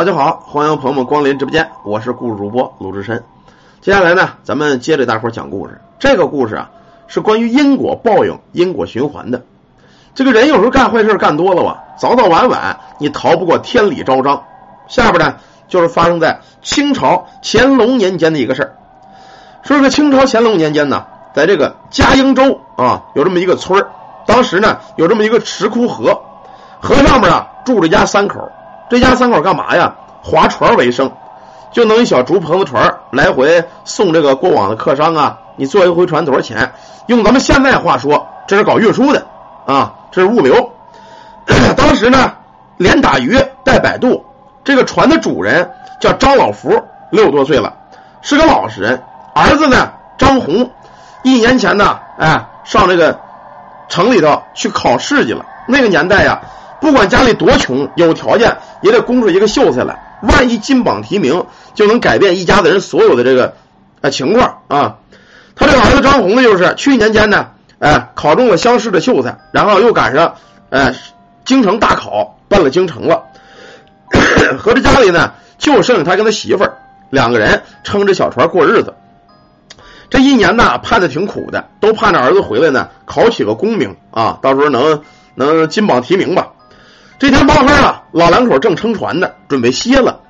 大家好，欢迎朋友们光临直播间，我是故事主播鲁智深。接下来呢，咱们接着大伙儿讲故事。这个故事啊，是关于因果报应、因果循环的。这个人有时候干坏事干多了吧，早早晚晚你逃不过天理昭彰。下边呢，就是发生在清朝乾隆年间的一个事儿。说这个清朝乾隆年间呢，在这个嘉应州啊，有这么一个村儿，当时呢有这么一个石窟河，河上面啊住着一家三口。这家三口干嘛呀？划船为生，就弄一小竹棚子船来回送这个过往的客商啊。你坐一回船多少钱？用咱们现在话说，这是搞运输的啊，这是物流。当时呢，连打鱼带摆渡。这个船的主人叫张老福，六十多岁了，是个老实人。儿子呢，张红，一年前呢，哎，上这个城里头去考试去了。那个年代呀。不管家里多穷，有条件也得供出一个秀才来。万一金榜题名，就能改变一家子人所有的这个啊情况啊。他这个儿子张红呢，就是去年间呢，哎，考中了乡试的秀才，然后又赶上哎京城大考，奔了京城了。合着家里呢，就剩下他跟他媳妇儿两个人撑着小船过日子。这一年呢，盼的挺苦的，都盼着儿子回来呢，考取个功名啊，到时候能能金榜题名吧。这天傍晚啊，老两口正撑船呢，准备歇了，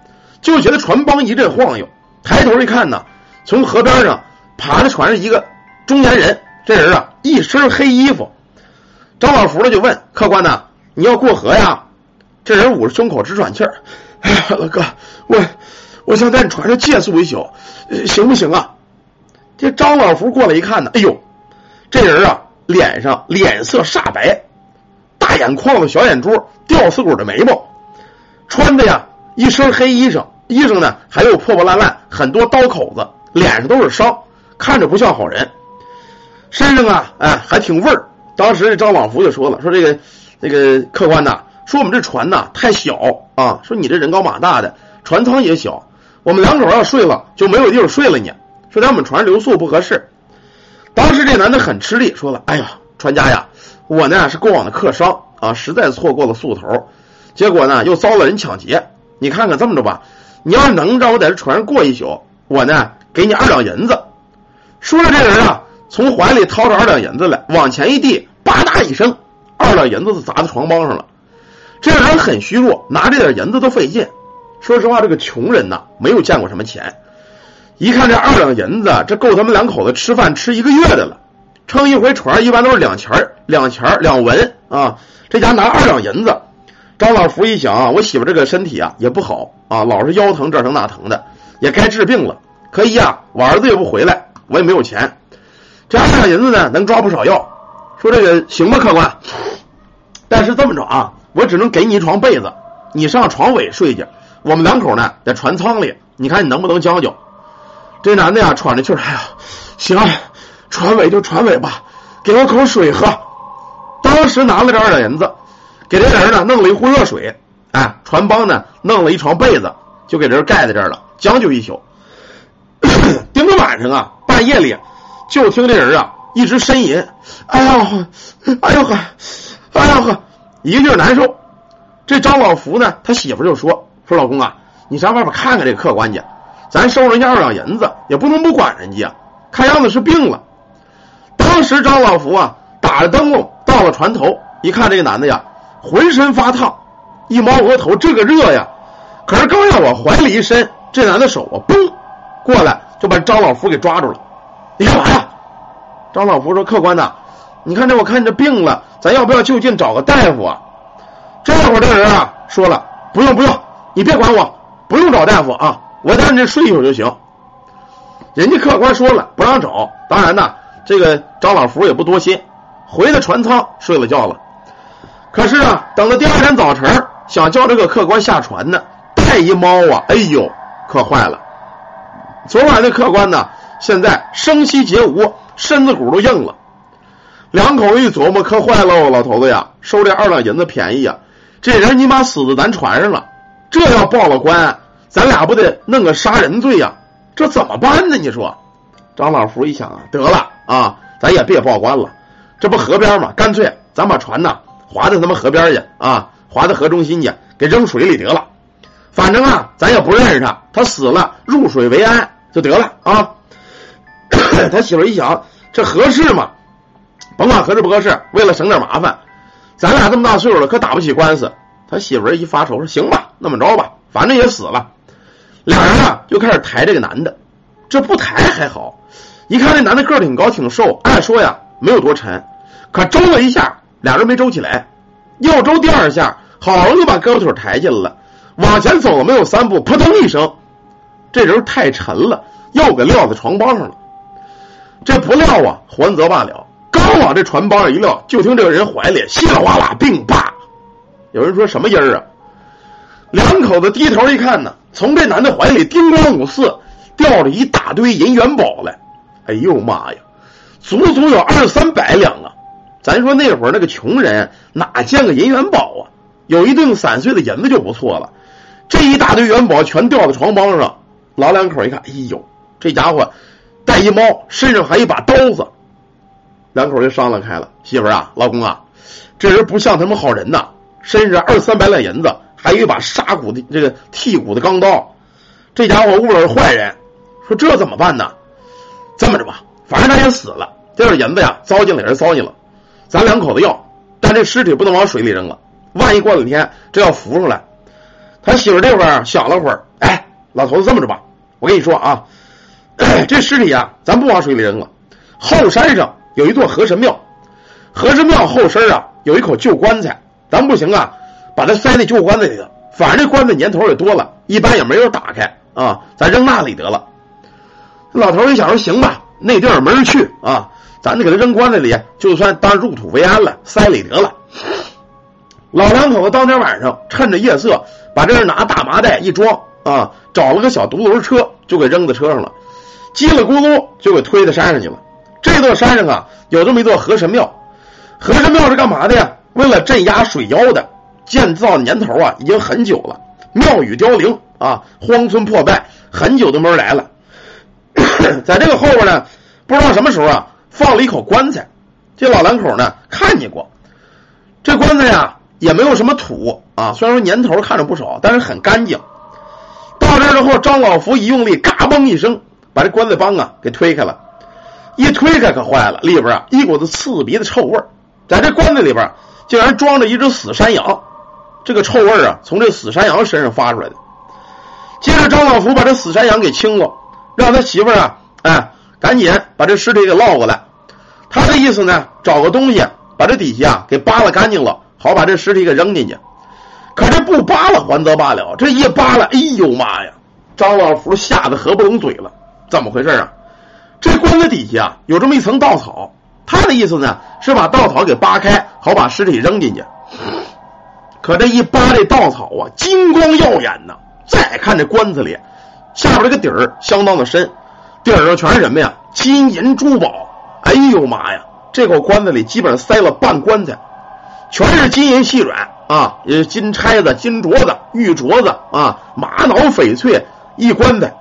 就觉得船帮一阵晃悠。抬头一看呢，从河边上爬在船上一个中年人。这人啊，一身黑衣服。张老福呢就问客官呢：“你要过河呀？”这人捂着胸口直喘气儿：“哎呀，老哥，我我想在你船上借宿一宿，行不行啊？”这张老福过来一看呢，哎呦，这人啊，脸上脸色煞白。大眼眶子，小眼珠，吊死鬼的眉毛，穿的呀一身黑衣裳，衣裳呢还有破破烂烂，很多刀口子，脸上都是伤，看着不像好人。身上啊，哎，还挺味儿。当时这张广福就说了，说这个那个客官呐，说我们这船呐太小啊，说你这人高马大的，船舱也小，我们两口要睡了就没有地方睡了你。说在我们船上留宿不合适。当时这男的很吃力，说了，哎呀，船家呀。我呢是过往的客商啊，实在错过了宿头，结果呢又遭了人抢劫。你看看这么着吧，你要是能让我在这船上过一宿，我呢给你二两银子。说着，这人啊从怀里掏出二两银子来，往前一递，吧嗒一声，二两银子就砸在床帮上了。这人很虚弱，拿这点银子都费劲。说实话，这个穷人呐没有见过什么钱，一看这二两银子，这够他们两口子吃饭吃一个月的了。撑一回船一般都是两钱儿、两钱儿、两文啊。这家拿二两银子，张老福一想啊，我媳妇这个身体啊也不好啊，老是腰疼这疼那疼的，也该治病了。可一呀，我儿子也不回来，我也没有钱。这二两银子呢，能抓不少药。说这个行吧，客官。但是这么着啊，我只能给你一床被子，你上床尾睡去。我们两口呢在船舱里，你看你能不能将就？这男的呀喘着气儿，哎呀，行。船尾就船尾吧，给我口水喝。当时拿了这二两银子，给这人呢弄了一壶热水，哎，船帮呢弄了一床被子，就给人盖在这儿了，将就一宿。顶到晚上啊，半夜里就听这人啊一直呻吟，哎呦呵，哎呦呵，哎呦呵，一个劲儿难受。这张老福呢，他媳妇就说：“说老公啊，你上外边看看这客官去，咱收人家二两银子，也不能不管人家，看样子是病了。”当时张老福啊，打着灯笼到了船头，一看这个男的呀，浑身发烫，一摸额头，这个热呀！可是刚要往怀里一伸，这男的手啊，嘣，过来就把张老福给抓住了。你干嘛呀？张老福说：“客官呐，你看这，我看你这病了，咱要不要就近找个大夫啊？”这会儿这人啊，说了：“不用不用，你别管我，不用找大夫啊，我在你这睡一宿就行。”人家客官说了，不让找。当然呐。这个张老福也不多心，回了船舱睡了觉了。可是啊，等到第二天早晨，想叫这个客官下船呢，太一猫啊，哎呦，可坏了！昨晚那客官呢，现在声息皆无，身子骨都硬了。两口一琢磨，可坏喽，老头子呀，收这二两银子便宜呀，这人你妈死在咱船上了，这要报了官，咱俩不得弄个杀人罪呀？这怎么办呢？你说？张老福一想啊，得了。啊，咱也别报官了，这不河边吗？干脆咱把船呐划到他妈河边去啊，划到河中心去，给扔水里得了。反正啊，咱也不认识他，他死了，入水为安就得了啊。他媳妇一想，这合适吗？甭管合适不合适，为了省点麻烦，咱俩这么大岁数了，可打不起官司。他媳妇一发愁说：“行吧，那么着吧，反正也死了。”俩人啊就开始抬这个男的，这不抬还好，一看这男的个儿挺高挺瘦，按说呀没有多沉，可周了一下，俩人没周起来，又周第二下，好容易把胳膊腿抬起来了，往前走了没有三步，扑通一声，这人太沉了，又给撂在床帮上了。这不撂啊，还则罢了，刚往这船帮上一撂，就听这个人怀里稀里哗啦，并叭，有人说什么音儿啊？两口子低头一看呢，从这男的怀里叮咣五四掉了一大堆银元宝来。哎呦妈呀，足足有二三百两啊！咱说那会儿那个穷人哪见个银元宝啊？有一锭散碎的银子就不错了。这一大堆元宝全掉在床帮上，老两口一看，哎呦，这家伙带一猫，身上还一把刀子。两口就商量开了，媳妇儿啊，老公啊，这人不像他们好人呐，身上二三百两银子。还有一把杀骨的这个剔骨的钢刀，这家伙误了是坏人，说这怎么办呢？这么着吧，反正他也死了，这点银子呀，糟践了也是糟践了，咱两口子要，但这尸体不能往水里扔了，万一过两天这要浮上来。他媳妇这会儿想了会儿，哎，老头子这么着吧，我跟你说啊，这尸体啊，咱不往水里扔了，后山上有一座河神庙，河神庙后身啊有一口旧棺材，咱不行啊。把它塞那旧棺材里头，反正这棺材年头也多了，一般也没人打开啊，咱扔那里得了。老头一想说行吧，那地儿没人去啊，咱就给他扔棺材里，就算当入土为安了，塞里得了。老两口子当天晚上趁着夜色，把这拿大麻袋一装啊，找了个小独轮车，就给扔在车上了，叽里咕噜就给推到山上去了。这座山上啊，有这么一座河神庙，河神庙是干嘛的呀？为了镇压水妖的。建造年头啊，已经很久了，庙宇凋零啊，荒村破败，很久都没人来了。在这个后边呢，不知道什么时候啊，放了一口棺材。这老两口呢看见过，这棺材呀也没有什么土啊，虽然说年头看着不少，但是很干净。到这之后，张老福一用力，嘎嘣一声，把这棺材帮啊给推开了。一推开可坏了，里边啊一股子刺鼻的臭味在这棺材里边竟然装着一只死山羊。这个臭味啊，从这死山羊身上发出来的。接着，张老福把这死山羊给清了，让他媳妇儿啊，哎，赶紧把这尸体给捞过来。他的意思呢，找个东西把这底下啊给扒拉干净了，好把这尸体给扔进去。可这不扒拉还则罢了，这一扒拉，哎呦妈呀！张老福吓得合不拢嘴了。怎么回事啊？这棺材底下啊有这么一层稻草，他的意思呢是把稻草给扒开，好把尸体扔进去。可这一扒这稻草啊，金光耀眼呐！再看这棺材里，下边这个底儿相当的深，底儿上全是什么呀？金银珠宝！哎呦妈呀！这口棺材里基本上塞了半棺材，全是金银细软啊，也金钗子、金镯子、玉镯子啊，玛瑙翡翠一棺材。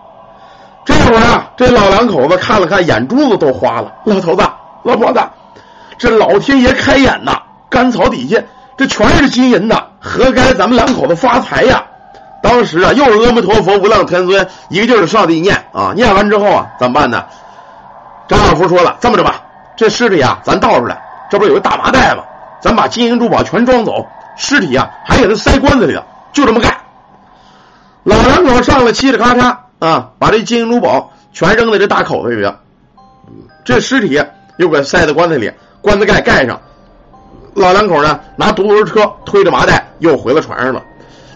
这会儿啊，这老两口子看了看，眼珠子都花了。老头子、老婆子，这老天爷开眼呐！干草底下这全是金银的。何该咱们两口子发财呀！当时啊，又是阿弥陀佛、无量天尊，一个劲儿的上地念啊。念完之后啊，怎么办呢？张老福说了：“这么着吧，这尸体啊，咱倒出来，这不是有个大麻袋吗？咱把金银珠宝全装走，尸体啊，还给他塞棺材里了，就这么干。”老两口上来，嘁哩咔嚓啊，把这金银珠宝全扔在这大口子里了。这尸体又给塞在棺材里，棺材盖盖上。老两口呢，拿独轮车推着麻袋又回了船上了。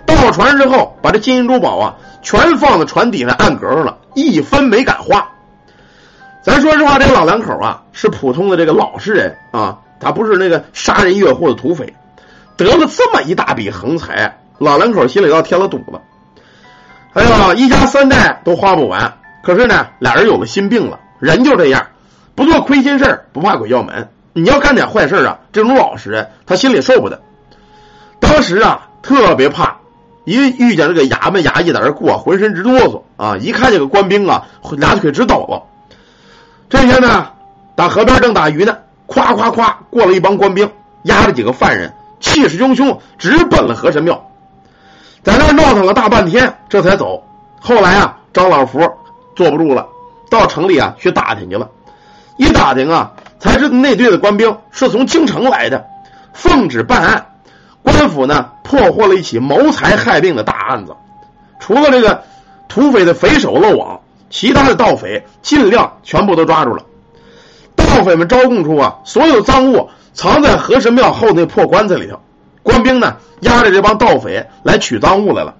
到了船之后，把这金银珠宝啊全放在船底下暗格上了，一分没敢花。咱说实话，这老两口啊是普通的这个老实人啊，他不是那个杀人越货的土匪，得了这么一大笔横财，老两口心里倒添了堵了。哎呀，一家三代都花不完。可是呢，俩人有了心病了，人就这样，不做亏心事不怕鬼叫门。你要干点坏事啊，这种老实人他心里受不得。当时啊，特别怕，一遇见这个衙门衙役在这过，浑身直哆嗦啊！一看见个官兵啊，俩腿直抖了。这天呢，打河边正打鱼呢，咵咵咵过了一帮官兵，押着几个犯人，气势汹汹，直奔了河神庙。在那闹腾了大半天，这才走。后来啊，张老福坐不住了，到城里啊去打听去了。一打听啊，才知道那队的官兵是从京城来的，奉旨办案。官府呢破获了一起谋财害命的大案子，除了这个土匪的匪首漏网，其他的盗匪尽量全部都抓住了。盗匪们招供出啊，所有赃物藏在河神庙后那破棺材里头。官兵呢押着这帮盗匪来取赃物来了。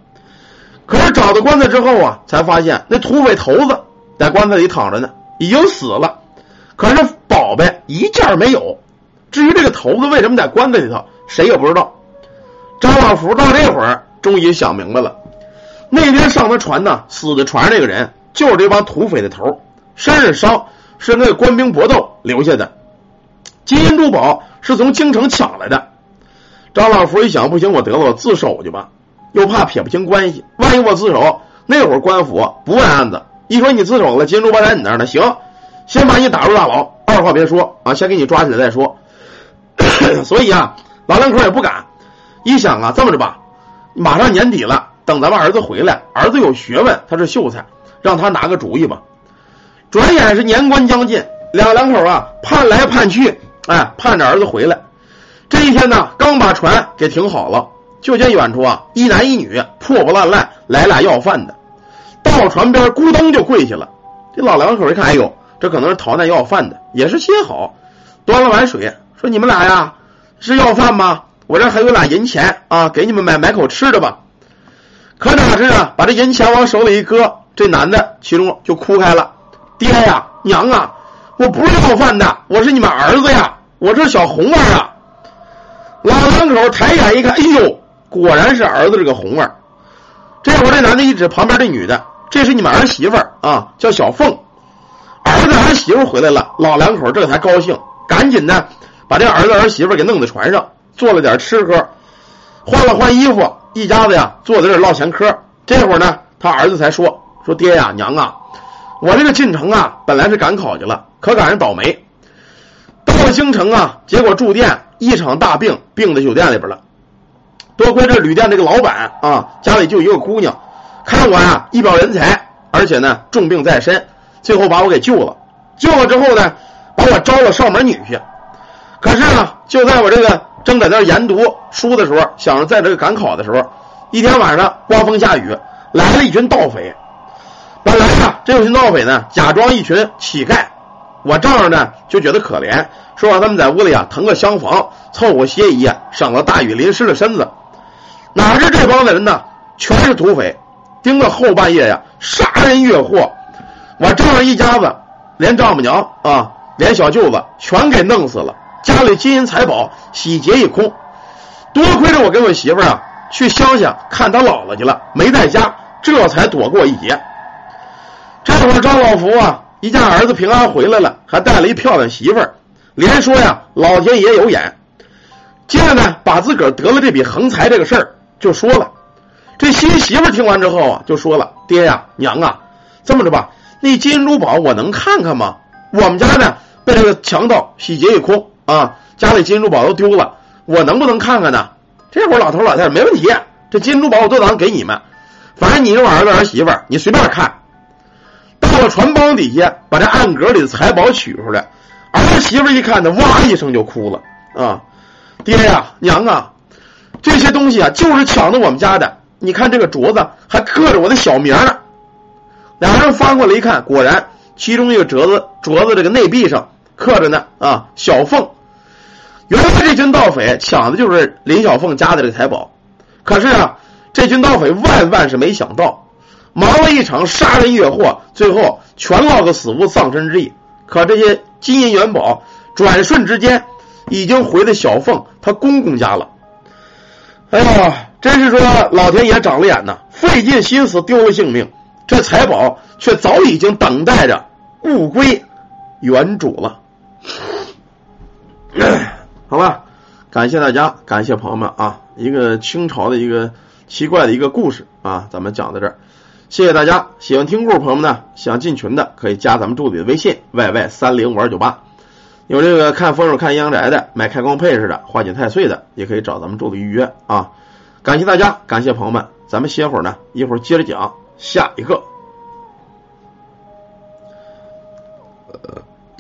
可是找到棺材之后啊，才发现那土匪头子在棺材里躺着呢，已经死了。可是宝贝一件没有。至于这个头子为什么在棺材里头，谁也不知道。张老福到这会儿终于想明白了，那天上他船呢，死的船上这个人就是这帮土匪的头，身上伤是那个官兵搏斗留下的，金银珠宝是从京城抢来的。张老福一想，不行，我得了，我自首去吧，又怕撇不清关系，万一我自首，那会儿官府不问案子，一说你自首了，金银珠宝在你那儿呢，行，先把你打入大牢，二话别说啊，先给你抓起来再说。所以啊，老两口也不敢。一想啊，这么着吧，马上年底了，等咱们儿子回来，儿子有学问，他是秀才，让他拿个主意吧。转眼是年关将近，两两口啊盼来盼去，哎，盼着儿子回来。这一天呢，刚把船给停好了，就见远处啊一男一女破破烂烂来俩要饭的，到船边咕咚就跪下了。这老两口一看，哎呦，这可能是逃难要饭的，也是心好，端了碗水说：“你们俩呀，是要饭吗？”我这还有俩银钱啊，给你们买买口吃的吧。可哪知啊，把这银钱往手里一搁，这男的其中就哭开了。爹呀，娘啊，我不是要饭的，我是你们儿子呀，我是小红儿啊。老两口抬眼一看，哎呦，果然是儿子这个红儿。这会儿这男的一指旁边这女的，这是你们儿媳妇啊，叫小凤。儿子儿媳妇回来了，老两口这才高兴，赶紧的把这儿子儿媳妇给弄在船上。做了点吃喝，换了换衣服，一家子呀坐在这唠闲嗑。这会儿呢，他儿子才说：“说爹呀，娘啊，我这个进城啊，本来是赶考去了，可赶上倒霉，到了京城啊，结果住店一场大病，病在酒店里边了。多亏这旅店这个老板啊，家里就一个姑娘，看我呀一表人才，而且呢重病在身，最后把我给救了。救了之后呢，把我招了上门女婿。可是呢，就在我这个。”正在那研读书的时候，想着在这个赶考的时候，一天晚上刮风下雨，来了一群盗匪。本来啊，这群盗匪呢，假装一群乞丐，我丈人呢就觉得可怜，说让他们在屋里啊腾个厢房，凑合歇一夜，省了大雨淋湿了身子。哪知这帮子人呢，全是土匪，盯到后半夜呀，杀人越货，我丈人一家子，连丈母娘啊，连小舅子全给弄死了。家里金银财宝洗劫一空，多亏着我跟我媳妇儿啊去乡下看他姥姥去了，没在家，这才躲过一劫。这会儿张老福啊一家儿子平安回来了，还带了一漂亮媳妇儿，连说呀老天爷有眼。接着呢，把自个儿得了这笔横财这个事儿就说了。这新媳妇儿听完之后啊，就说了：“爹呀，娘啊，这么着吧，那金银珠宝我能看看吗？我们家呢被这个强盗洗劫一空。”啊，家里金珠宝都丢了，我能不能看看呢？这会儿老头老太太没问题，这金珠宝我都当给你们，反正你这儿子儿媳妇，你随便看。到了船帮底下，把这暗格里的财宝取出来，儿媳妇一看呢，哇一声就哭了啊！爹呀，娘啊，这些东西啊，就是抢的我们家的。你看这个镯子还刻着我的小名呢。俩人翻过来一看，果然其中一个镯子镯子这个内壁上。刻着呢啊，小凤，原来这群盗匪抢的就是林小凤家的这财宝，可是啊，这群盗匪万万是没想到，忙了一场杀人越货，最后全落个死无葬身之地。可这些金银元宝，转瞬之间已经回到小凤她公公家了。哎呀，真是说老天爷长了眼呐，费尽心思丢了性命，这财宝却早已经等待着物归原主了。好吧，感谢大家，感谢朋友们啊！一个清朝的一个奇怪的一个故事啊，咱们讲到这儿，谢谢大家。喜欢听故事朋友们呢，想进群的可以加咱们助理的微信 yy 三零五二九八。有这个看风水、看阴阳宅的，买开光配饰的、化解太岁的，也可以找咱们助理预约啊。感谢大家，感谢朋友们，咱们歇会儿呢，一会儿接着讲下一个。呃。